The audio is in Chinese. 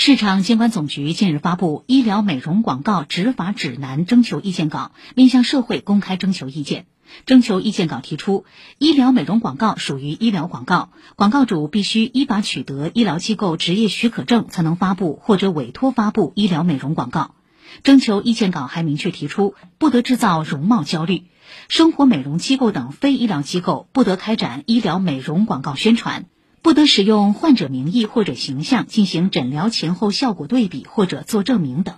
市场监管总局近日发布《医疗美容广告执法指南》征求意见稿，面向社会公开征求意见。征求意见稿提出，医疗美容广告属于医疗广告，广告主必须依法取得医疗机构执业许可证，才能发布或者委托发布医疗美容广告。征求意见稿还明确提出，不得制造容貌焦虑，生活美容机构等非医疗机构不得开展医疗美容广告宣传。不得使用患者名义或者形象进行诊疗前后效果对比或者做证明等。